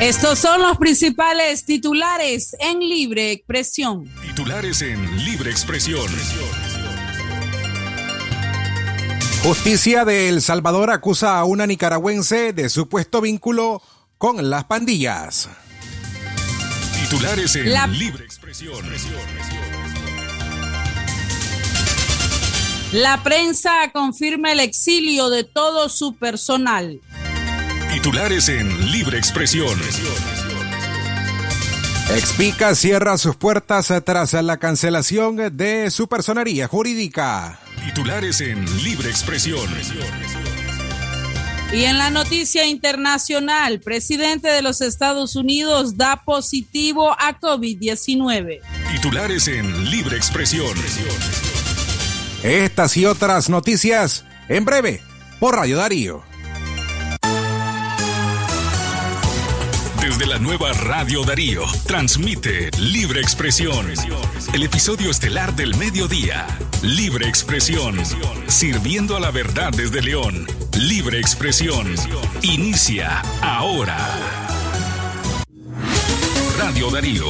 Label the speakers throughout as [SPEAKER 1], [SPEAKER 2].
[SPEAKER 1] Estos son los principales titulares en libre expresión.
[SPEAKER 2] Titulares en libre expresión.
[SPEAKER 3] Justicia de El Salvador acusa a una nicaragüense de supuesto vínculo con las pandillas.
[SPEAKER 2] Titulares en libre expresión.
[SPEAKER 1] La prensa confirma el exilio de todo su personal.
[SPEAKER 2] Titulares en Libre Expresión.
[SPEAKER 3] Expica cierra sus puertas tras la cancelación de su personería jurídica.
[SPEAKER 2] Titulares en Libre Expresión.
[SPEAKER 1] Y en la noticia internacional, presidente de los Estados Unidos da positivo a COVID-19.
[SPEAKER 2] Titulares en Libre Expresión.
[SPEAKER 3] Estas y otras noticias en breve por Radio Darío.
[SPEAKER 2] Desde la nueva Radio Darío, transmite Libre Expresión. El episodio estelar del mediodía. Libre Expresión. Sirviendo a la verdad desde León. Libre Expresión. Inicia ahora. Radio Darío.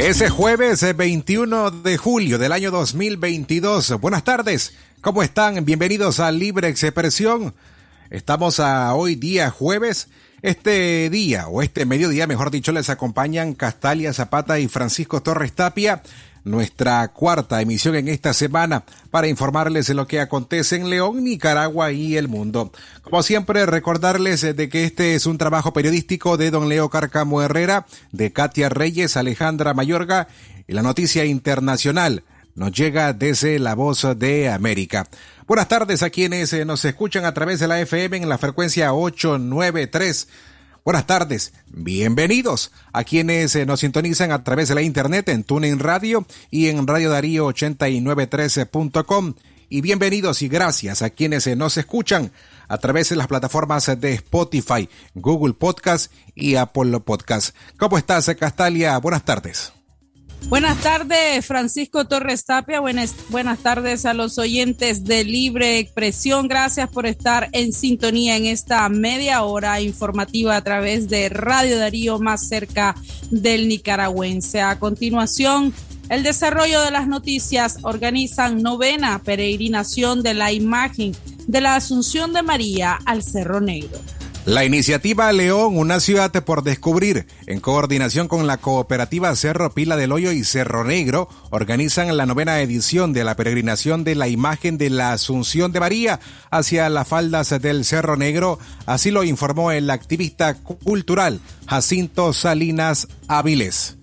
[SPEAKER 3] Ese jueves 21 de julio del año 2022. Buenas tardes. ¿Cómo están? Bienvenidos a Libre Expresión. Estamos a hoy día jueves. Este día, o este mediodía, mejor dicho, les acompañan Castalia Zapata y Francisco Torres Tapia, nuestra cuarta emisión en esta semana para informarles de lo que acontece en León, Nicaragua y el mundo. Como siempre, recordarles de que este es un trabajo periodístico de don Leo Carcamo Herrera, de Katia Reyes, Alejandra Mayorga y la noticia internacional nos llega desde La Voz de América. Buenas tardes a quienes eh, nos escuchan a través de la FM en la frecuencia 893. Buenas tardes, bienvenidos a quienes eh, nos sintonizan a través de la internet en TuneIn Radio y en Radio Darío 8913.com. Y bienvenidos y gracias a quienes eh, nos escuchan a través de las plataformas de Spotify, Google Podcast y Apple Podcast. ¿Cómo estás, Castalia? Buenas tardes.
[SPEAKER 1] Buenas tardes, Francisco Torres Tapia. Buenas, buenas tardes a los oyentes de Libre Expresión. Gracias por estar en sintonía en esta media hora informativa a través de Radio Darío más cerca del nicaragüense. A continuación, el desarrollo de las noticias organizan novena peregrinación de la imagen de la Asunción de María al Cerro Negro.
[SPEAKER 3] La iniciativa León, una ciudad por descubrir, en coordinación con la cooperativa Cerro Pila del Hoyo y Cerro Negro, organizan la novena edición de la peregrinación de la imagen de la Asunción de María hacia las faldas del Cerro Negro, así lo informó el activista cultural Jacinto Salinas Áviles.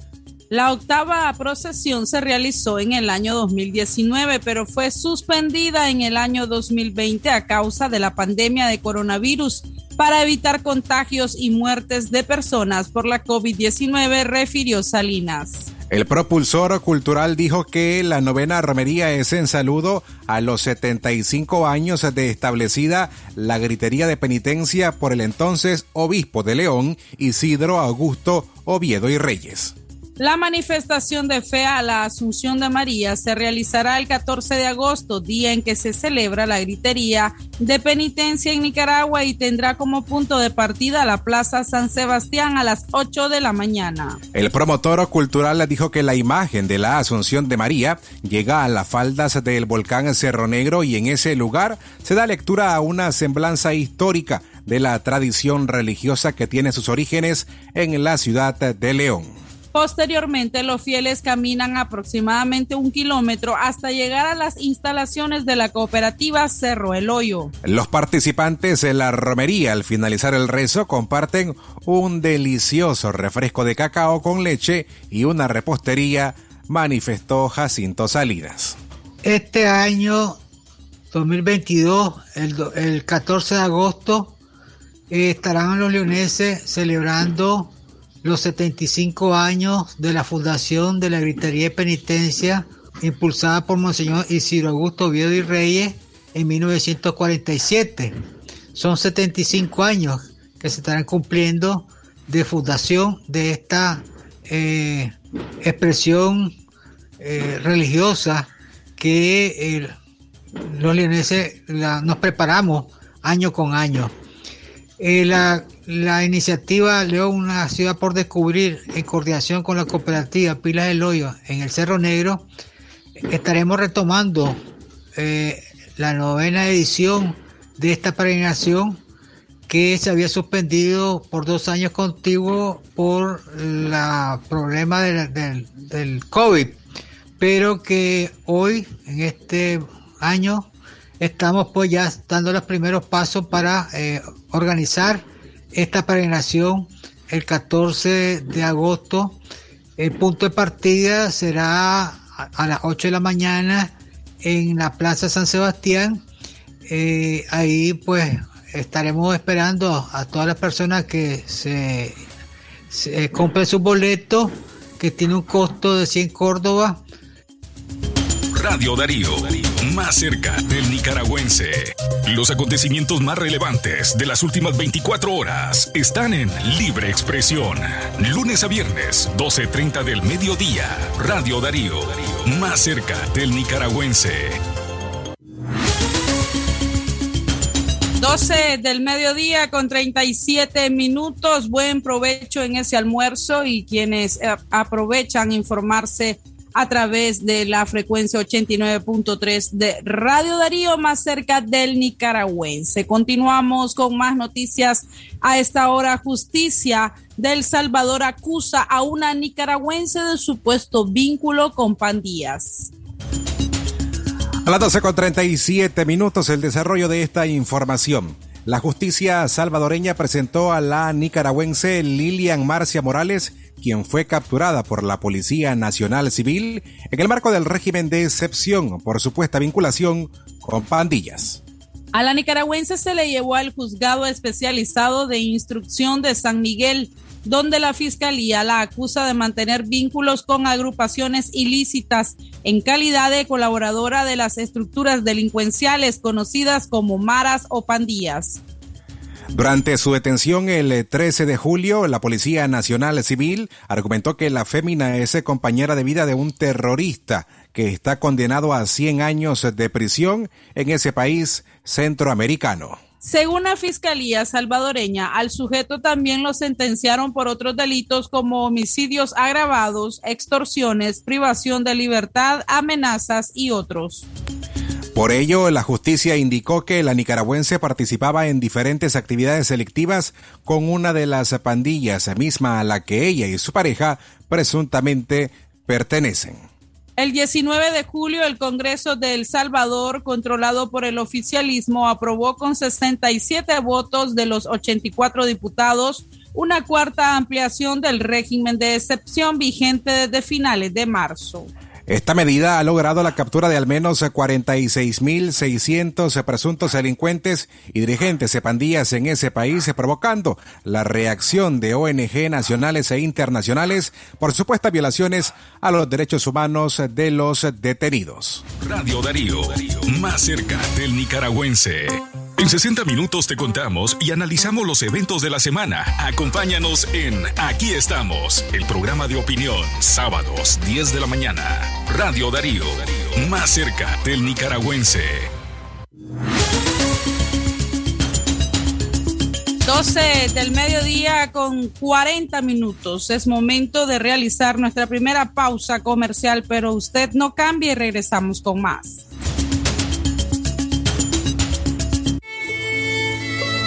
[SPEAKER 1] La octava procesión se realizó en el año 2019, pero fue suspendida en el año 2020 a causa de la pandemia de coronavirus para evitar contagios y muertes de personas por la COVID-19, refirió Salinas.
[SPEAKER 3] El propulsor cultural dijo que la novena romería es en saludo a los 75 años de establecida la gritería de penitencia por el entonces obispo de León, Isidro Augusto Oviedo y Reyes.
[SPEAKER 1] La manifestación de fe a la Asunción de María se realizará el 14 de agosto, día en que se celebra la gritería de penitencia en Nicaragua y tendrá como punto de partida la Plaza San Sebastián a las 8 de la mañana.
[SPEAKER 3] El promotor cultural dijo que la imagen de la Asunción de María llega a las faldas del volcán Cerro Negro y en ese lugar se da lectura a una semblanza histórica de la tradición religiosa que tiene sus orígenes en la ciudad de León.
[SPEAKER 1] Posteriormente, los fieles caminan aproximadamente un kilómetro hasta llegar a las instalaciones de la cooperativa Cerro El Hoyo.
[SPEAKER 3] Los participantes en la romería al finalizar el rezo comparten un delicioso refresco de cacao con leche y una repostería, manifestó Jacinto Salinas.
[SPEAKER 4] Este año 2022, el, 14 de agosto, eh, estarán los leoneses celebrando los 75 años de la fundación de la Gritería de Penitencia impulsada por Monseñor Isidro Augusto Oviedo y Reyes en 1947. Son 75 años que se estarán cumpliendo de fundación de esta eh, expresión eh, religiosa que los leoneses nos preparamos año con año. La, la, iniciativa León, una ciudad por descubrir, en coordinación con la cooperativa Pilas del Hoyo en el Cerro Negro, estaremos retomando la novena edición de esta peregrinación que se había suspendido por dos años contiguos por el problema del, COVID, pero que hoy, en este año, estamos pues ya dando los primeros pasos para eh, organizar esta peregrinación el 14 de agosto. El punto de partida será a las 8 de la mañana en la Plaza San Sebastián. Eh, ahí pues estaremos esperando a todas las personas que se, compren su boleto, que tiene un costo de 100 Córdoba.
[SPEAKER 2] Radio Darío, más cerca del nicaragüense. Los acontecimientos más relevantes de las últimas 24 horas están en Libre Expresión. Lunes a viernes, 12.30 del mediodía. Radio Darío, más cerca del nicaragüense.
[SPEAKER 1] 12 del mediodía con 37 minutos. Buen provecho en ese almuerzo y quienes eh, aprovechan informarse a través de la frecuencia 89.3 de Radio Darío más cerca del nicaragüense. Continuamos con más noticias a esta hora. Justicia del Salvador acusa a una nicaragüense de supuesto vínculo con pandillas.
[SPEAKER 3] A las 12 con 37 minutos el desarrollo de esta información. La justicia salvadoreña presentó a la nicaragüense Lilian Marcia Morales, quien fue capturada por la Policía Nacional Civil en el marco del régimen de excepción por supuesta vinculación con pandillas.
[SPEAKER 1] A la nicaragüense se le llevó al juzgado especializado de instrucción de San Miguel donde la Fiscalía la acusa de mantener vínculos con agrupaciones ilícitas en calidad de colaboradora de las estructuras delincuenciales conocidas como maras o pandillas.
[SPEAKER 3] Durante su detención el 13 de julio, la Policía Nacional Civil argumentó que la fémina es compañera de vida de un terrorista que está condenado a 100 años de prisión en ese país centroamericano.
[SPEAKER 1] Según la Fiscalía salvadoreña, al sujeto también lo sentenciaron por otros delitos como homicidios agravados, extorsiones, privación de libertad, amenazas y otros.
[SPEAKER 3] Por ello, la justicia indicó que la nicaragüense participaba en diferentes actividades delictivas con una de las pandillas misma a la que ella y su pareja presuntamente pertenecen.
[SPEAKER 1] El 19 de julio, el Congreso de El Salvador, controlado por el oficialismo, aprobó con 67 votos de los 84 diputados una cuarta ampliación del régimen de excepción vigente desde finales de marzo.
[SPEAKER 3] Esta medida ha logrado la captura de al menos 46.600 presuntos delincuentes y dirigentes de pandillas en ese país, provocando la reacción de ONG nacionales e internacionales por supuestas violaciones a los derechos humanos de los detenidos.
[SPEAKER 2] Radio Darío, más cerca del nicaragüense. En 60 minutos te contamos y analizamos los eventos de la semana. Acompáñanos en Aquí estamos, el programa de opinión, sábados 10 de la mañana. Radio Darío, más cerca del nicaragüense.
[SPEAKER 1] 12 del mediodía con 40 minutos. Es momento de realizar nuestra primera pausa comercial, pero usted no cambie y regresamos con más.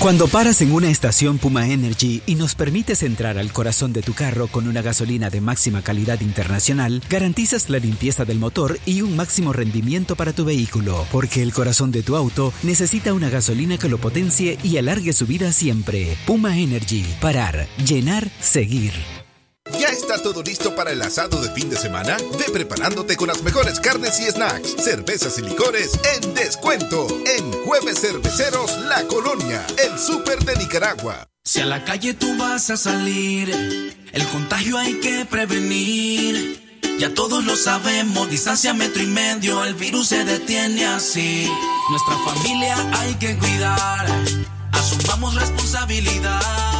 [SPEAKER 5] Cuando paras en una estación Puma Energy y nos permites entrar al corazón de tu carro con una gasolina de máxima calidad internacional, garantizas la limpieza del motor y un máximo rendimiento para tu vehículo, porque el corazón de tu auto necesita una gasolina que lo potencie y alargue su vida siempre. Puma Energy, parar, llenar, seguir.
[SPEAKER 6] ¿Ya está todo listo para el asado de fin de semana? Ve preparándote con las mejores carnes y snacks, cervezas y licores en descuento en Jueves Cerveceros La Colonia, el súper de Nicaragua.
[SPEAKER 7] Si a la calle tú vas a salir, el contagio hay que prevenir. Ya todos lo sabemos, distancia metro y medio, el virus se detiene así. Nuestra familia hay que cuidar, asumamos responsabilidad.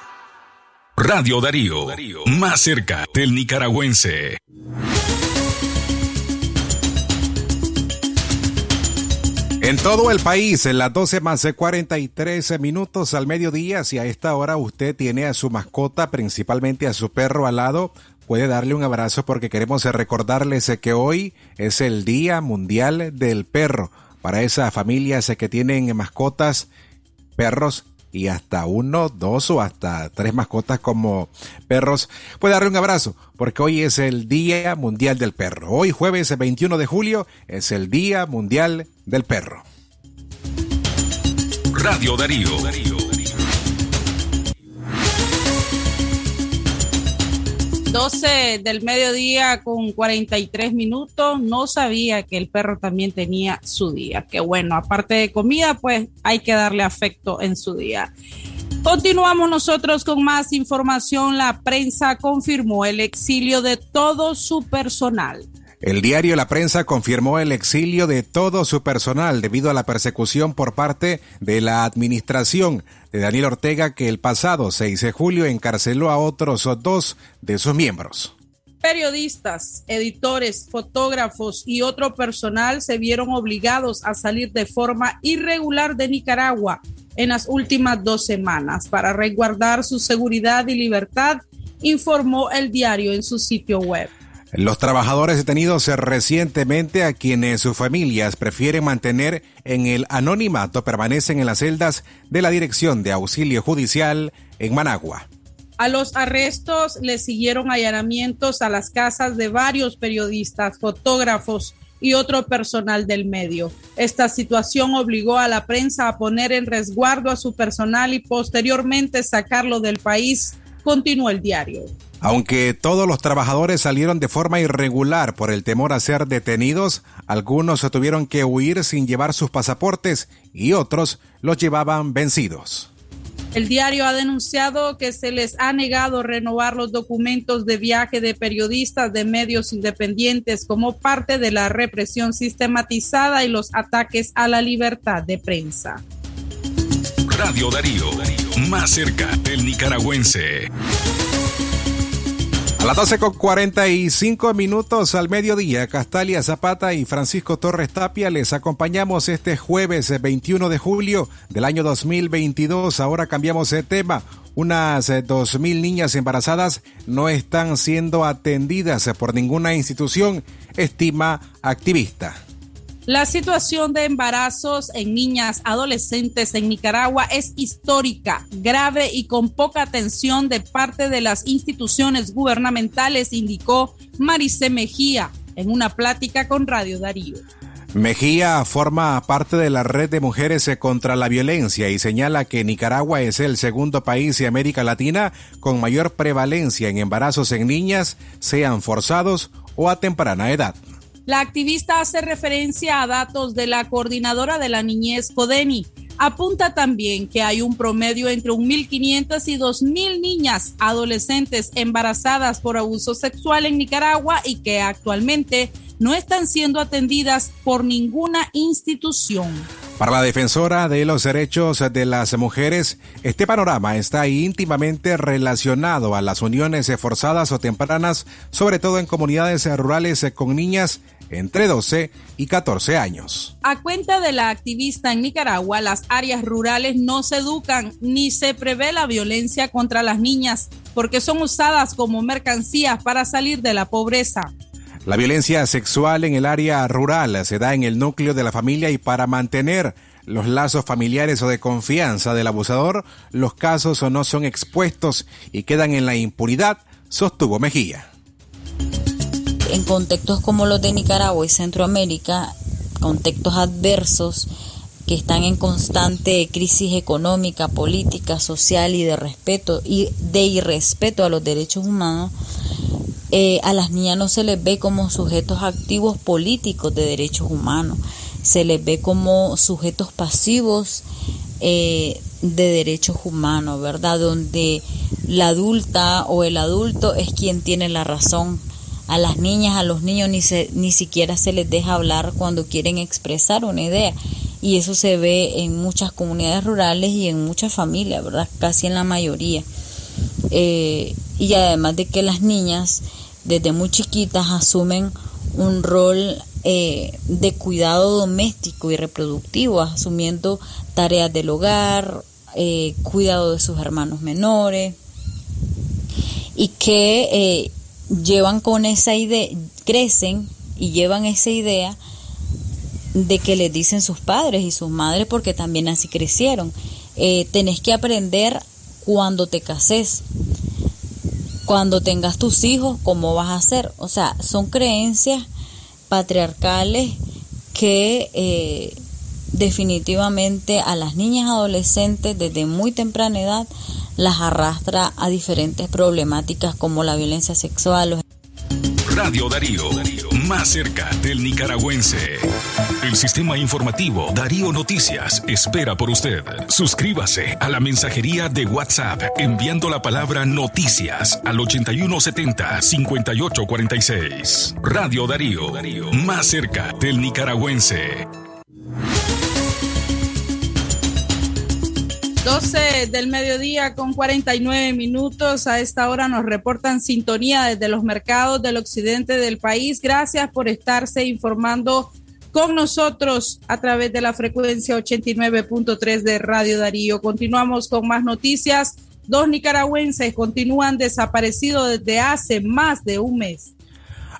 [SPEAKER 2] Radio Darío, más cerca del nicaragüense.
[SPEAKER 3] En todo el país, en las 12 más de 43 minutos al mediodía, si a esta hora usted tiene a su mascota, principalmente a su perro al lado, puede darle un abrazo porque queremos recordarles que hoy es el Día Mundial del Perro. Para esas familias que tienen mascotas, perros y hasta uno, dos o hasta tres mascotas como perros, puede darle un abrazo, porque hoy es el Día Mundial del Perro. Hoy jueves 21 de julio es el Día Mundial del Perro.
[SPEAKER 2] Radio Darío.
[SPEAKER 1] 12 del mediodía con 43 minutos. No sabía que el perro también tenía su día. Que bueno, aparte de comida, pues hay que darle afecto en su día. Continuamos nosotros con más información. La prensa confirmó el exilio de todo su personal.
[SPEAKER 3] El diario La Prensa confirmó el exilio de todo su personal debido a la persecución por parte de la administración de Daniel Ortega que el pasado 6 de julio encarceló a otros dos de sus miembros.
[SPEAKER 1] Periodistas, editores, fotógrafos y otro personal se vieron obligados a salir de forma irregular de Nicaragua en las últimas dos semanas para resguardar su seguridad y libertad, informó el diario en su sitio web.
[SPEAKER 3] Los trabajadores detenidos recientemente a quienes sus familias prefieren mantener en el anonimato permanecen en las celdas de la Dirección de Auxilio Judicial en Managua.
[SPEAKER 1] A los arrestos le siguieron allanamientos a las casas de varios periodistas, fotógrafos y otro personal del medio. Esta situación obligó a la prensa a poner en resguardo a su personal y posteriormente sacarlo del país, continuó el diario.
[SPEAKER 3] Aunque todos los trabajadores salieron de forma irregular por el temor a ser detenidos, algunos tuvieron que huir sin llevar sus pasaportes y otros los llevaban vencidos.
[SPEAKER 1] El diario ha denunciado que se les ha negado renovar los documentos de viaje de periodistas de medios independientes como parte de la represión sistematizada y los ataques a la libertad de prensa.
[SPEAKER 2] Radio Darío, más cerca del nicaragüense.
[SPEAKER 3] A las 12 con 45 minutos al mediodía, Castalia Zapata y Francisco Torres Tapia les acompañamos este jueves 21 de julio del año 2022. Ahora cambiamos de tema. Unas 2.000 niñas embarazadas no están siendo atendidas por ninguna institución, estima activista.
[SPEAKER 1] La situación de embarazos en niñas adolescentes en Nicaragua es histórica, grave y con poca atención de parte de las instituciones gubernamentales, indicó Marice Mejía en una plática con Radio Darío.
[SPEAKER 3] Mejía forma parte de la red de mujeres contra la violencia y señala que Nicaragua es el segundo país de América Latina con mayor prevalencia en embarazos en niñas, sean forzados o a temprana edad.
[SPEAKER 1] La activista hace referencia a datos de la coordinadora de la niñez Codeni. Apunta también que hay un promedio entre 1.500 y 2.000 niñas adolescentes embarazadas por abuso sexual en Nicaragua y que actualmente no están siendo atendidas por ninguna institución.
[SPEAKER 3] Para la defensora de los derechos de las mujeres, este panorama está íntimamente relacionado a las uniones forzadas o tempranas, sobre todo en comunidades rurales con niñas entre 12 y 14 años.
[SPEAKER 1] A cuenta de la activista en Nicaragua, las áreas rurales no se educan ni se prevé la violencia contra las niñas porque son usadas como mercancías para salir de la pobreza.
[SPEAKER 3] La violencia sexual en el área rural se da en el núcleo de la familia y para mantener los lazos familiares o de confianza del abusador, los casos o no son expuestos y quedan en la impunidad, sostuvo Mejía.
[SPEAKER 8] En contextos como los de Nicaragua y Centroamérica, contextos adversos que están en constante crisis económica, política, social y de respeto y de irrespeto a los derechos humanos, eh, a las niñas no se les ve como sujetos activos políticos de derechos humanos, se les ve como sujetos pasivos eh, de derechos humanos, ¿verdad? Donde la adulta o el adulto es quien tiene la razón. A las niñas, a los niños ni, se, ni siquiera se les deja hablar cuando quieren expresar una idea. Y eso se ve en muchas comunidades rurales y en muchas familias, ¿verdad? Casi en la mayoría. Eh, y además de que las niñas desde muy chiquitas asumen un rol eh, de cuidado doméstico y reproductivo, asumiendo tareas del hogar, eh, cuidado de sus hermanos menores, y que eh, llevan con esa idea, crecen y llevan esa idea de que les dicen sus padres y sus madres porque también así crecieron. tenés que aprender cuando te cases, cuando tengas tus hijos, ¿cómo vas a hacer? O sea, son creencias patriarcales que eh, definitivamente a las niñas adolescentes desde muy temprana edad las arrastra a diferentes problemáticas como la violencia sexual.
[SPEAKER 2] Radio Darío, más cerca del nicaragüense. El sistema informativo Darío Noticias espera por usted. Suscríbase a la mensajería de WhatsApp enviando la palabra noticias al 8170-5846. Radio Darío, más cerca del nicaragüense.
[SPEAKER 1] 12 del mediodía con 49 minutos. A esta hora nos reportan sintonía desde los mercados del occidente del país. Gracias por estarse informando con nosotros a través de la frecuencia 89.3 de Radio Darío. Continuamos con más noticias. Dos nicaragüenses continúan desaparecidos desde hace más de un mes.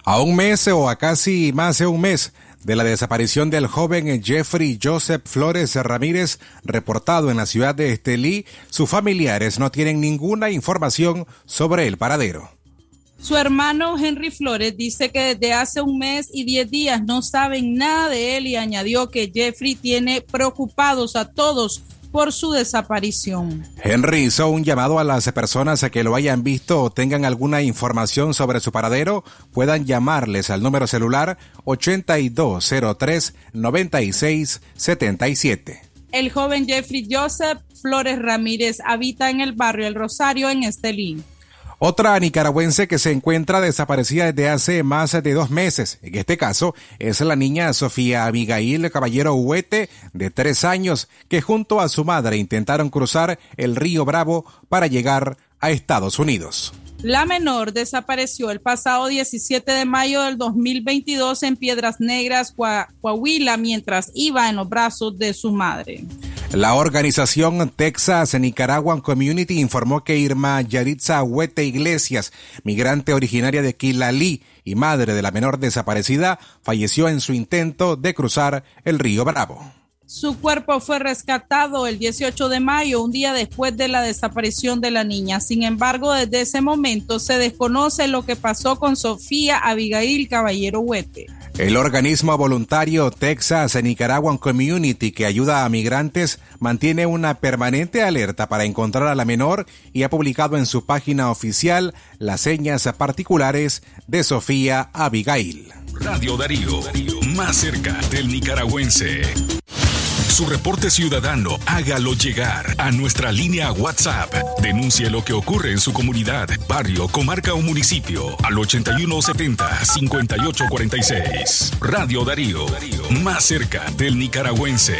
[SPEAKER 3] A un mes o a casi más de un mes de la desaparición del joven Jeffrey Joseph Flores Ramírez, reportado en la ciudad de Estelí, sus familiares no tienen ninguna información sobre el paradero.
[SPEAKER 1] Su hermano Henry Flores dice que desde hace un mes y diez días no saben nada de él y añadió que Jeffrey tiene preocupados a todos por su desaparición.
[SPEAKER 3] Henry hizo un llamado a las personas a que lo hayan visto o tengan alguna información sobre su paradero, puedan llamarles al número celular 8203-9677.
[SPEAKER 1] El joven Jeffrey Joseph Flores Ramírez habita en el barrio El Rosario en Estelín.
[SPEAKER 3] Otra nicaragüense que se encuentra desaparecida desde hace más de dos meses, en este caso, es la niña Sofía Abigail Caballero Huete, de tres años, que junto a su madre intentaron cruzar el río Bravo para llegar a Estados Unidos.
[SPEAKER 1] La menor desapareció el pasado 17 de mayo del 2022 en Piedras Negras, Coahuila, mientras iba en los brazos de su madre.
[SPEAKER 3] La organización Texas Nicaraguan Community informó que Irma Yaritza Huete Iglesias, migrante originaria de Quilalí, y madre de la menor desaparecida, falleció en su intento de cruzar el río Bravo.
[SPEAKER 1] Su cuerpo fue rescatado el 18 de mayo, un día después de la desaparición de la niña. Sin embargo, desde ese momento se desconoce lo que pasó con Sofía Abigail Caballero Huete.
[SPEAKER 3] El organismo voluntario Texas Nicaraguan Community que ayuda a migrantes mantiene una permanente alerta para encontrar a la menor y ha publicado en su página oficial las señas particulares de Sofía Abigail.
[SPEAKER 2] Radio Darío, más cerca del nicaragüense. Su reporte ciudadano hágalo llegar a nuestra línea WhatsApp. Denuncie lo que ocurre en su comunidad, barrio, comarca o municipio al 8170-5846. Radio Darío, más cerca del nicaragüense.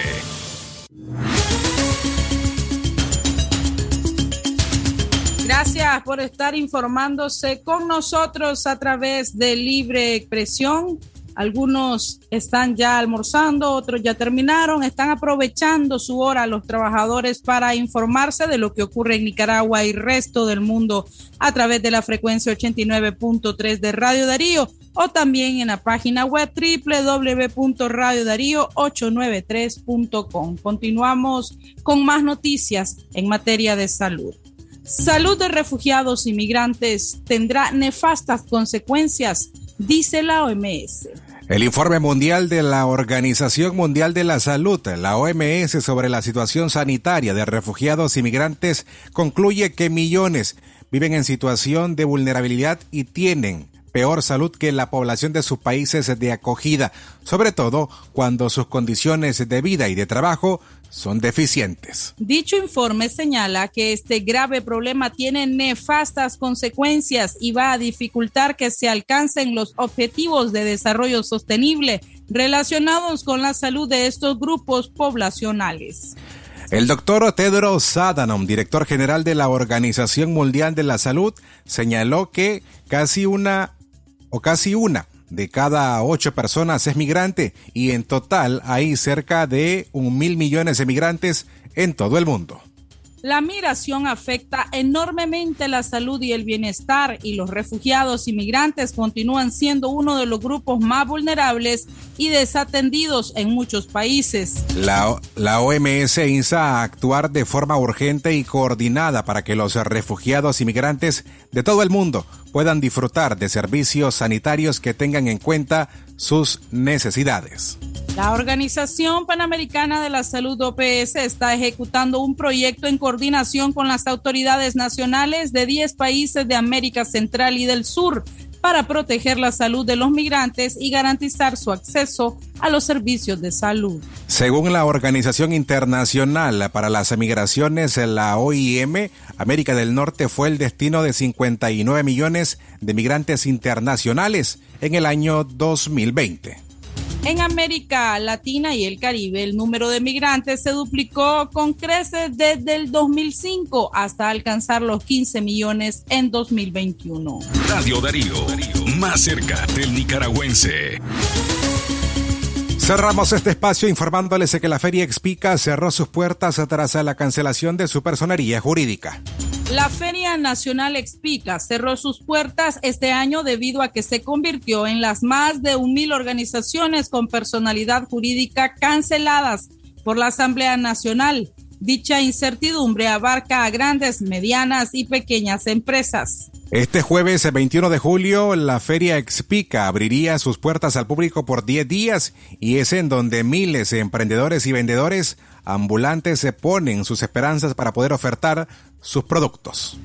[SPEAKER 1] Gracias por estar informándose con nosotros a través de Libre Expresión algunos están ya almorzando, otros ya terminaron, están aprovechando su hora los trabajadores para informarse de lo que ocurre en Nicaragua y resto del mundo a través de la frecuencia 89.3 de Radio Darío o también en la página web www.radiodarío893.com. Continuamos con más noticias en materia de salud. Salud de refugiados y migrantes tendrá nefastas consecuencias dice la OMS.
[SPEAKER 3] El informe mundial de la Organización Mundial de la Salud, la OMS, sobre la situación sanitaria de refugiados y migrantes concluye que millones viven en situación de vulnerabilidad y tienen peor salud que la población de sus países de acogida, sobre todo cuando sus condiciones de vida y de trabajo son deficientes.
[SPEAKER 1] Dicho informe señala que este grave problema tiene nefastas consecuencias y va a dificultar que se alcancen los objetivos de desarrollo sostenible relacionados con la salud de estos grupos poblacionales.
[SPEAKER 3] El doctor Tedros Adhanom, director general de la Organización Mundial de la Salud, señaló que casi una o casi una de cada ocho personas es migrante y en total hay cerca de un mil millones de migrantes en todo el mundo.
[SPEAKER 1] La migración afecta enormemente la salud y el bienestar y los refugiados y migrantes continúan siendo uno de los grupos más vulnerables y desatendidos en muchos países.
[SPEAKER 3] La, la OMS insta a actuar de forma urgente y coordinada para que los refugiados y migrantes de todo el mundo puedan disfrutar de servicios sanitarios que tengan en cuenta sus necesidades.
[SPEAKER 1] La Organización Panamericana de la Salud OPS está ejecutando un proyecto en coordinación con las autoridades nacionales de 10 países de América Central y del Sur para proteger la salud de los migrantes y garantizar su acceso a los servicios de salud.
[SPEAKER 3] Según la Organización Internacional para las Migraciones, la OIM, América del Norte fue el destino de 59 millones de migrantes internacionales en el año 2020.
[SPEAKER 1] En América Latina y el Caribe, el número de migrantes se duplicó con creces desde el 2005 hasta alcanzar los 15 millones en 2021.
[SPEAKER 2] Radio Darío, más cerca del nicaragüense.
[SPEAKER 3] Cerramos este espacio informándoles de que la Feria Expica cerró sus puertas tras la cancelación de su personería jurídica.
[SPEAKER 1] La Feria Nacional Expica cerró sus puertas este año debido a que se convirtió en las más de un mil organizaciones con personalidad jurídica canceladas por la Asamblea Nacional. Dicha incertidumbre abarca a grandes, medianas y pequeñas empresas.
[SPEAKER 3] Este jueves 21 de julio, la Feria Expica abriría sus puertas al público por 10 días y es en donde miles de emprendedores y vendedores ambulantes se ponen sus esperanzas para poder ofertar sus productos.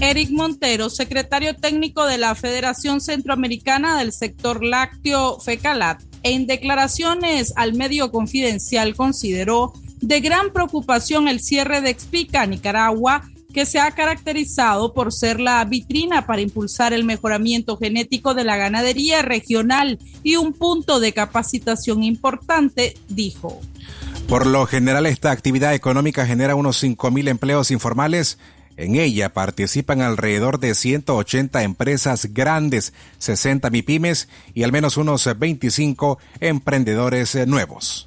[SPEAKER 1] Eric Montero, secretario técnico de la Federación Centroamericana del Sector Lácteo Fecalat, en declaraciones al medio confidencial consideró de gran preocupación el cierre de Expica Nicaragua, que se ha caracterizado por ser la vitrina para impulsar el mejoramiento genético de la ganadería regional y un punto de capacitación importante, dijo.
[SPEAKER 3] Por lo general, esta actividad económica genera unos 5.000 empleos informales. En ella participan alrededor de 180 empresas grandes, 60 MIPIMES y al menos unos 25 emprendedores nuevos.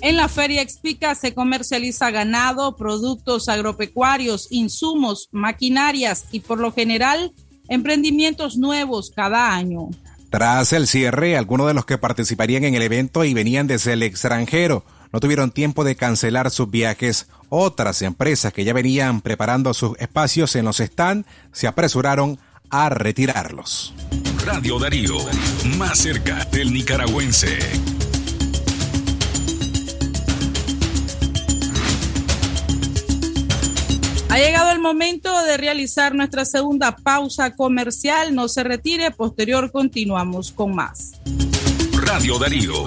[SPEAKER 1] En la Feria Expica se comercializa ganado, productos agropecuarios, insumos, maquinarias y por lo general emprendimientos nuevos cada año.
[SPEAKER 3] Tras el cierre, algunos de los que participarían en el evento y venían desde el extranjero no tuvieron tiempo de cancelar sus viajes. Otras empresas que ya venían preparando sus espacios en los stands se apresuraron a retirarlos.
[SPEAKER 2] Radio Darío, más cerca del nicaragüense.
[SPEAKER 1] Ha llegado el momento de realizar nuestra segunda pausa comercial. No se retire, posterior continuamos con más.
[SPEAKER 2] Radio Darío.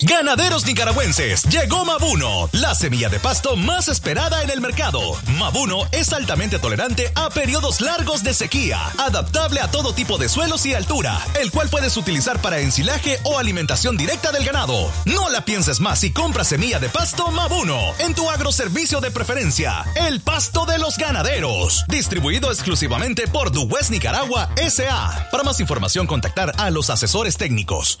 [SPEAKER 9] Ganaderos nicaragüenses, llegó Mabuno, la semilla de pasto más esperada en el mercado. Mabuno es altamente tolerante a periodos largos de sequía, adaptable a todo tipo de suelos y altura, el cual puedes utilizar para ensilaje o alimentación directa del ganado. No la pienses más y compra semilla de pasto Mabuno en tu agroservicio de preferencia, el pasto de los ganaderos, distribuido exclusivamente por Duwes Nicaragua SA. Para más información contactar a los asesores técnicos.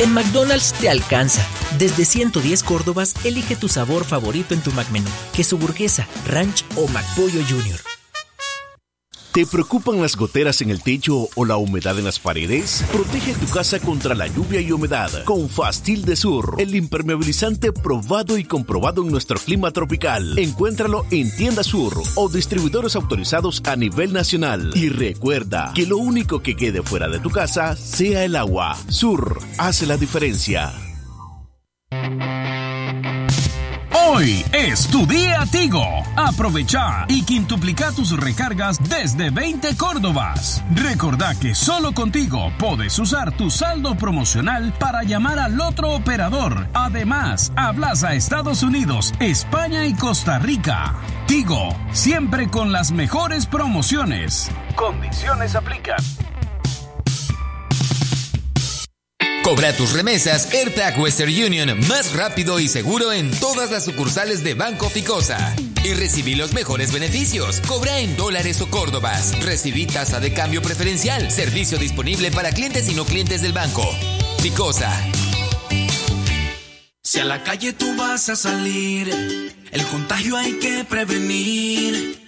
[SPEAKER 10] En McDonald's te alcanza. Desde 110 Córdobas, elige tu sabor favorito en tu McMenú, queso burguesa, ranch o McPollo Junior.
[SPEAKER 11] ¿Te preocupan las goteras en el techo o la humedad en las paredes? Protege tu casa contra la lluvia y humedad con Fastil de Sur, el impermeabilizante probado y comprobado en nuestro clima tropical. Encuéntralo en Tienda Sur o distribuidores autorizados a nivel nacional. Y recuerda que lo único que quede fuera de tu casa sea el agua. Sur hace la diferencia.
[SPEAKER 12] Hoy es tu día Tigo. Aprovecha y quintuplica tus recargas desde 20 Córdobas. Recordá que solo contigo puedes usar tu saldo promocional para llamar al otro operador. Además, hablas a Estados Unidos, España y Costa Rica. Tigo, siempre con las mejores promociones. Condiciones aplican.
[SPEAKER 13] Cobra tus remesas AirTag Western Union más rápido y seguro en todas las sucursales de Banco Ficosa. Y recibí los mejores beneficios. Cobra en dólares o córdobas. Recibí tasa de cambio preferencial. Servicio disponible para clientes y no clientes del banco. Ficosa.
[SPEAKER 7] Si a la calle tú vas a salir, el contagio hay que prevenir.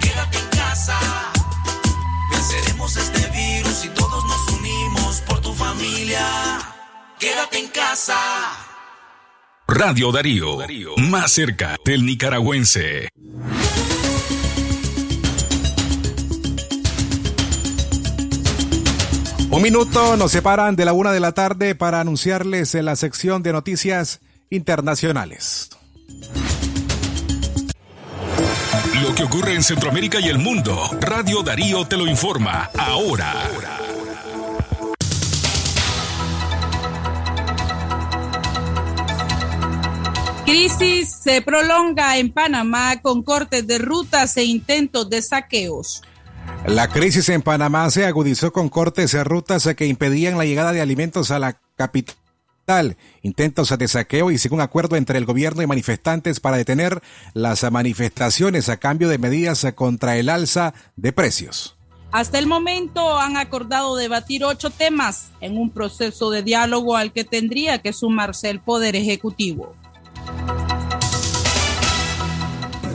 [SPEAKER 7] Quédate en casa. Venceremos este virus y todos nos unimos por tu familia. Quédate en casa.
[SPEAKER 2] Radio Darío, más cerca del nicaragüense.
[SPEAKER 3] Un minuto nos separan de la una de la tarde para anunciarles en la sección de noticias internacionales.
[SPEAKER 2] Lo que ocurre en Centroamérica y el mundo, Radio Darío te lo informa ahora.
[SPEAKER 1] Crisis se prolonga en Panamá con cortes de rutas e intentos de saqueos.
[SPEAKER 3] La crisis en Panamá se agudizó con cortes de rutas que impedían la llegada de alimentos a la capital, intentos de saqueo y un acuerdo entre el gobierno y manifestantes para detener las manifestaciones a cambio de medidas contra el alza de precios.
[SPEAKER 1] Hasta el momento han acordado debatir ocho temas en un proceso de diálogo al que tendría que sumarse el Poder Ejecutivo.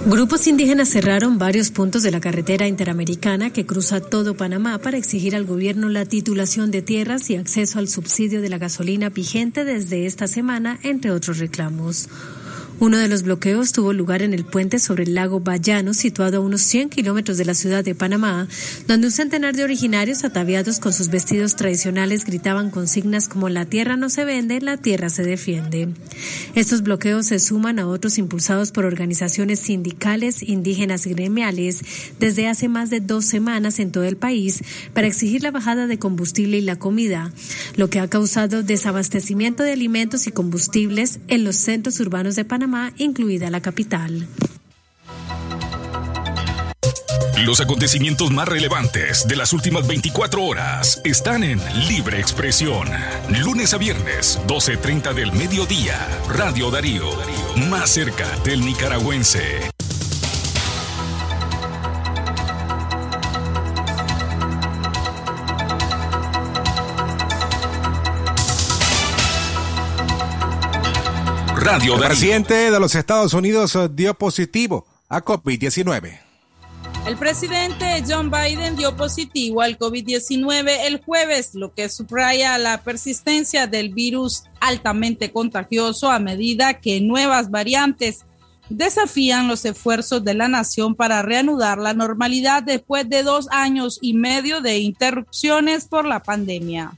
[SPEAKER 14] Grupos indígenas cerraron varios puntos de la carretera interamericana que cruza todo Panamá para exigir al gobierno la titulación de tierras y acceso al subsidio de la gasolina vigente desde esta semana, entre otros reclamos. Uno de los bloqueos tuvo lugar en el puente sobre el lago Bayano, situado a unos 100 kilómetros de la ciudad de Panamá, donde un centenar de originarios ataviados con sus vestidos tradicionales gritaban consignas como la tierra no se vende, la tierra se defiende. Estos bloqueos se suman a otros impulsados por organizaciones sindicales, indígenas y gremiales desde hace más de dos semanas en todo el país para exigir la bajada de combustible y la comida, lo que ha causado desabastecimiento de alimentos y combustibles en los centros urbanos de Panamá, incluida la capital.
[SPEAKER 2] Los acontecimientos más relevantes de las últimas 24 horas están en Libre Expresión. Lunes a viernes, 12.30 del mediodía. Radio Darío. Más cerca del nicaragüense. Radio
[SPEAKER 3] El presidente de los Estados Unidos eh, dio positivo a COVID-19.
[SPEAKER 1] El presidente John Biden dio positivo al COVID-19 el jueves, lo que subraya la persistencia del virus altamente contagioso a medida que nuevas variantes desafían los esfuerzos de la nación para reanudar la normalidad después de dos años y medio de interrupciones por la pandemia.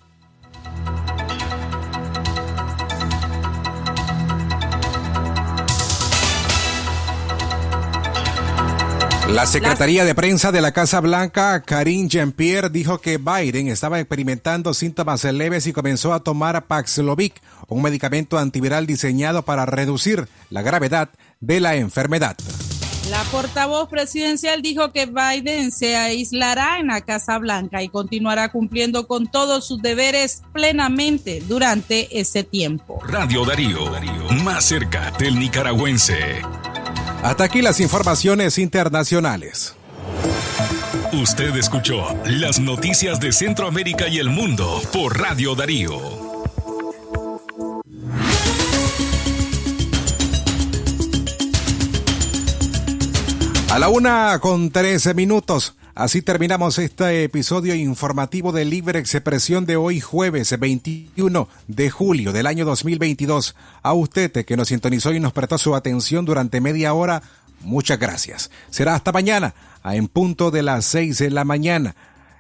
[SPEAKER 3] La Secretaría de Prensa de la Casa Blanca, Karine Jean-Pierre, dijo que Biden estaba experimentando síntomas leves y comenzó a tomar Paxlovid, un medicamento antiviral diseñado para reducir la gravedad de la enfermedad.
[SPEAKER 1] La portavoz presidencial dijo que Biden se aislará en la Casa Blanca y continuará cumpliendo con todos sus deberes plenamente durante ese tiempo.
[SPEAKER 2] Radio Darío. Más cerca del nicaragüense.
[SPEAKER 3] Hasta aquí las informaciones internacionales.
[SPEAKER 2] Usted escuchó las noticias de Centroamérica y el mundo por Radio Darío.
[SPEAKER 3] A la una con 13 minutos. Así terminamos este episodio informativo de Libre Expresión de hoy jueves 21 de julio del año 2022. A usted que nos sintonizó y nos prestó su atención durante media hora, muchas gracias. Será hasta mañana, a en punto de las 6 de la mañana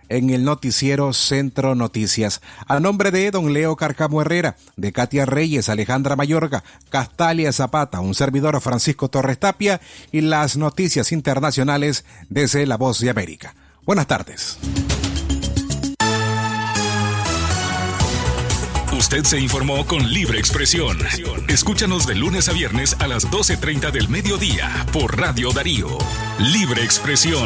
[SPEAKER 3] en el noticiero Centro Noticias. A nombre de don Leo Carcamo Herrera, de Katia Reyes, Alejandra Mayorga, Castalia Zapata, un servidor Francisco Torres Tapia y las noticias internacionales desde La Voz de América. Buenas tardes.
[SPEAKER 2] Usted se informó con Libre Expresión. Escúchanos de lunes a viernes a las 12.30 del mediodía por Radio Darío. Libre Expresión.